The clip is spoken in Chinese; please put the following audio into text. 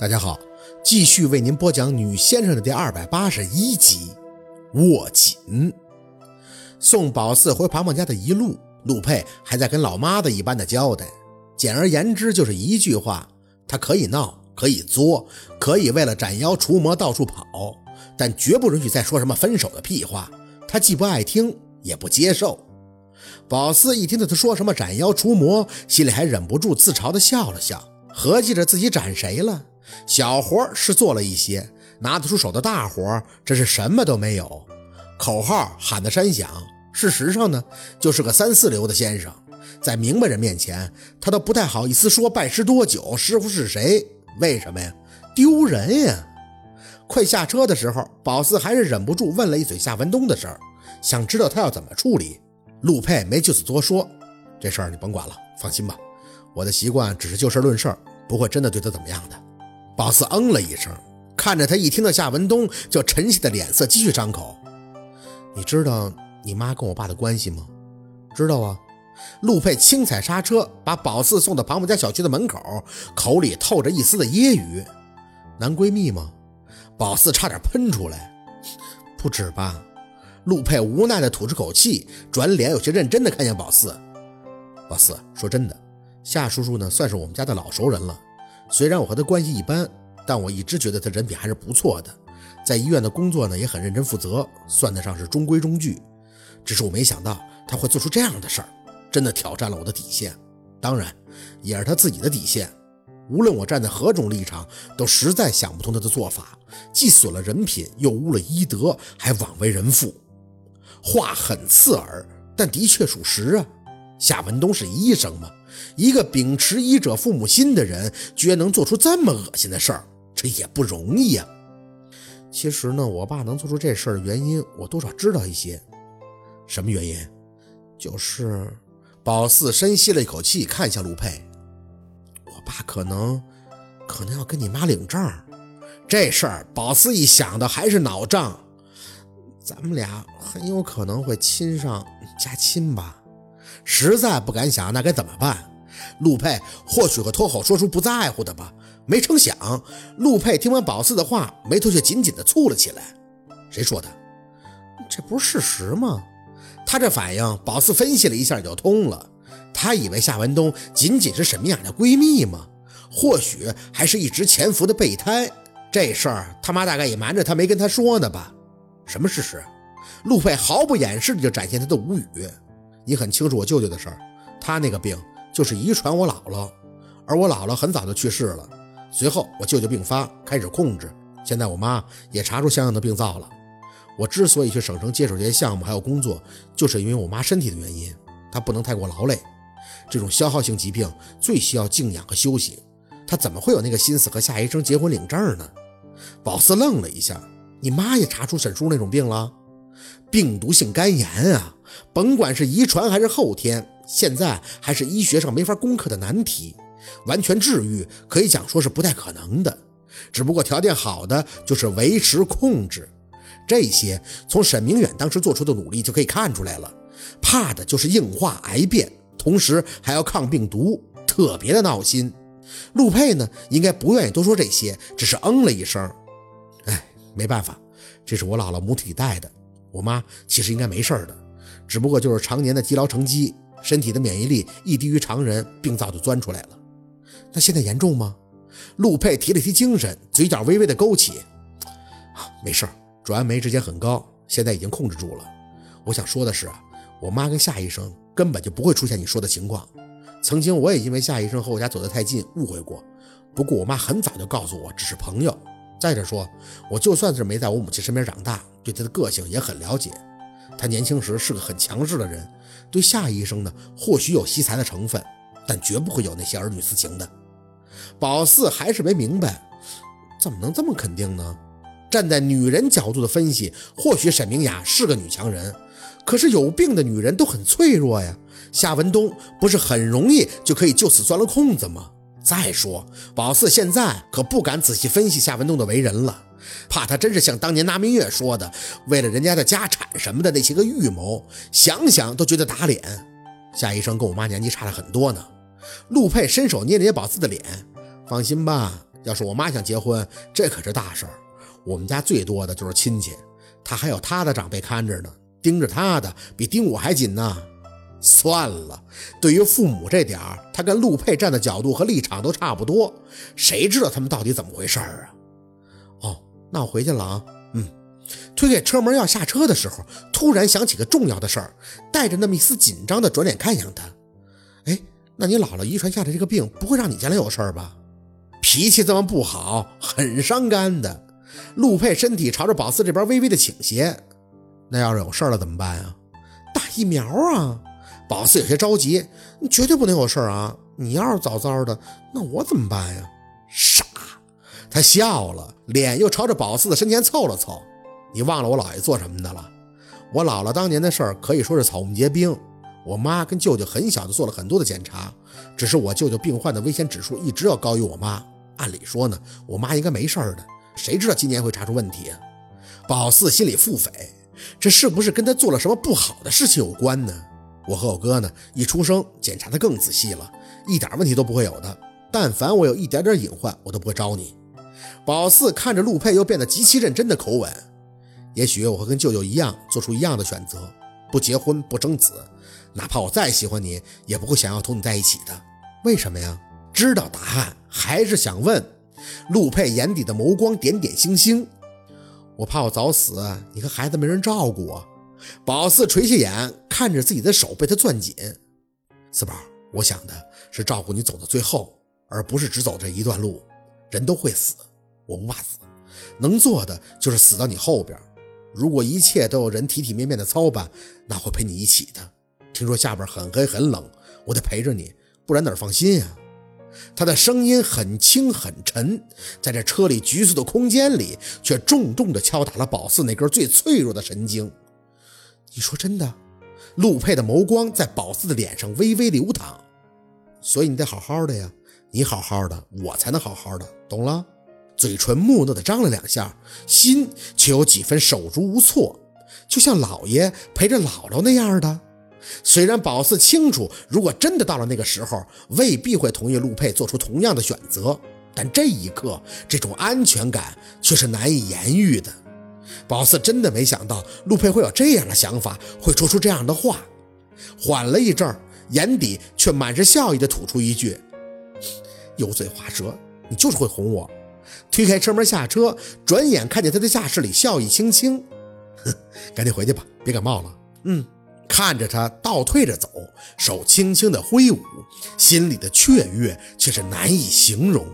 大家好，继续为您播讲《女先生》的第二百八十一集。握紧。送宝四回庞庞家的一路，陆佩还在跟老妈子一般的交代。简而言之，就是一句话：他可以闹，可以作，可以为了斩妖除魔到处跑，但绝不允许再说什么分手的屁话。他既不爱听，也不接受。宝四一听到他说什么斩妖除魔，心里还忍不住自嘲的笑了笑，合计着自己斩谁了。小活是做了一些，拿得出手的大活，这是什么都没有。口号喊得山响，事实上呢，就是个三四流的先生，在明白人面前，他都不太好意思说拜师多久，师傅是谁？为什么呀？丢人呀！快下车的时候，宝四还是忍不住问了一嘴夏文东的事儿，想知道他要怎么处理。陆佩没就此多说，这事儿你甭管了，放心吧，我的习惯只是就事论事，不会真的对他怎么样的。宝四嗯了一声，看着他一听到夏文东就沉下的脸色，继续张口：“你知道你妈跟我爸的关系吗？”“知道啊。”陆佩轻踩刹车，把宝四送到庞某家小区的门口，口里透着一丝的揶揄：“男闺蜜吗？”宝四差点喷出来：“不止吧？”陆佩无奈地吐出口气，转脸有些认真地看向宝四：“宝四，说真的，夏叔叔呢，算是我们家的老熟人了。”虽然我和他关系一般，但我一直觉得他人品还是不错的。在医院的工作呢，也很认真负责，算得上是中规中矩。只是我没想到他会做出这样的事儿，真的挑战了我的底线，当然也是他自己的底线。无论我站在何种立场，都实在想不通他的做法，既损了人品，又污了医德，还枉为人父。话很刺耳，但的确属实啊。夏文东是医生吗？一个秉持医者父母心的人，居然能做出这么恶心的事儿，这也不容易呀。其实呢，我爸能做出这事儿的原因，我多少知道一些。什么原因？就是宝四深吸了一口气，看向陆佩。我爸可能，可能要跟你妈领证。这事儿，宝四一想到还是脑胀。咱们俩很有可能会亲上加亲吧。实在不敢想，那该怎么办？陆佩或许会脱口说出不在乎的吧。没成想，陆佩听完宝四的话，眉头却紧紧地蹙了起来。谁说的？这不是事实吗？他这反应，宝四分析了一下就通了。他以为夏文东仅仅是沈明雅的闺蜜吗？或许还是一直潜伏的备胎。这事儿他妈大概也瞒着他，没跟他说呢吧？什么事实？陆佩毫不掩饰的就展现他的无语。你很清楚我舅舅的事儿，他那个病就是遗传我姥姥，而我姥姥很早就去世了。随后我舅舅病发，开始控制，现在我妈也查出相应的病灶了。我之所以去省城接手这些项目还有工作，就是因为我妈身体的原因，她不能太过劳累。这种消耗性疾病最需要静养和休息，她怎么会有那个心思和夏医生结婚领证呢？宝四愣了一下，你妈也查出沈叔那种病了？病毒性肝炎啊！甭管是遗传还是后天，现在还是医学上没法攻克的难题。完全治愈可以讲说是不太可能的，只不过条件好的就是维持控制。这些从沈明远当时做出的努力就可以看出来了。怕的就是硬化癌变，同时还要抗病毒，特别的闹心。陆佩呢，应该不愿意多说这些，只是嗯了一声。哎，没办法，这是我姥姥母体带的。我妈其实应该没事的。只不过就是常年的积劳成疾，身体的免疫力一低于常人，病灶就钻出来了。那现在严重吗？陆佩提了提精神，嘴角微微的勾起。啊，没事儿，转氨酶之间很高，现在已经控制住了。我想说的是，我妈跟夏医生根本就不会出现你说的情况。曾经我也因为夏医生和我家走得太近误会过，不过我妈很早就告诉我只是朋友。再者说，我就算是没在我母亲身边长大，对她的个性也很了解。他年轻时是个很强势的人，对夏医生呢，或许有惜才的成分，但绝不会有那些儿女私情的。宝四还是没明白，怎么能这么肯定呢？站在女人角度的分析，或许沈明雅是个女强人，可是有病的女人都很脆弱呀。夏文东不是很容易就可以就此钻了空子吗？再说，宝四现在可不敢仔细分析夏文东的为人了。怕他真是像当年拿明月说的，为了人家的家产什么的那些个预谋，想想都觉得打脸。夏医生跟我妈年纪差了很多呢。陆佩伸手捏了捏宝四的脸，放心吧，要是我妈想结婚，这可是大事儿。我们家最多的就是亲戚，他还有他的长辈看着呢，盯着他的比盯我还紧呢。算了，对于父母这点儿，他跟陆佩站的角度和立场都差不多，谁知道他们到底怎么回事儿啊？哦，那我回去了啊。嗯，推开车门要下车的时候，突然想起个重要的事儿，带着那么一丝紧张的转脸看向他。哎，那你姥姥遗传下的这个病，不会让你将来有事儿吧？脾气这么不好，很伤肝的。陆佩身体朝着宝四这边微微的倾斜，那要是有事儿了怎么办啊？打疫苗啊！宝四有些着急，你绝对不能有事儿啊！你要是早早的，那我怎么办呀？傻！他笑了，脸又朝着宝四的身前凑了凑。你忘了我姥爷做什么的了？我姥姥当年的事儿可以说是草木皆兵。我妈跟舅舅很小就做了很多的检查，只是我舅舅病患的危险指数一直要高于我妈。按理说呢，我妈应该没事儿的。谁知道今年会查出问题啊？宝四心里腹诽，这是不是跟他做了什么不好的事情有关呢？我和我哥呢，一出生检查的更仔细了，一点问题都不会有的。但凡我有一点点隐患，我都不会招你。宝四看着陆佩，又变得极其认真的口吻。也许我会跟舅舅一样，做出一样的选择，不结婚，不生子。哪怕我再喜欢你，也不会想要同你在一起的。为什么呀？知道答案，还是想问？陆佩眼底的眸光点点星星，我怕我早死，你和孩子没人照顾啊！宝四垂下眼，看着自己的手被他攥紧。四宝，我想的是照顾你走到最后，而不是只走这一段路。人都会死，我不怕死，能做的就是死到你后边。如果一切都有人体体面面的操办，那会陪你一起的。听说下边很黑很冷，我得陪着你，不然哪放心呀？他的声音很轻很沉，在这车里局促的空间里，却重重地敲打了宝四那根最脆弱的神经。你说真的？陆佩的眸光在宝四的脸上微微流淌。所以你得好好的呀，你好好的，我才能好好的，懂了？嘴唇木讷的张了两下，心却有几分手足无措，就像老爷陪着姥姥那样的。虽然宝四清楚，如果真的到了那个时候，未必会同意陆佩做出同样的选择，但这一刻，这种安全感却是难以言喻的。宝四真的没想到陆佩会有这样的想法，会说出这样的话。缓了一阵儿，眼底却满是笑意的吐出一句：“油嘴滑舌，你就是会哄我。”推开车门下车，转眼看见他的驾驶里笑意轻轻，哼，赶紧回去吧，别感冒了。嗯。看着他倒退着走，手轻轻的挥舞，心里的雀跃却是难以形容。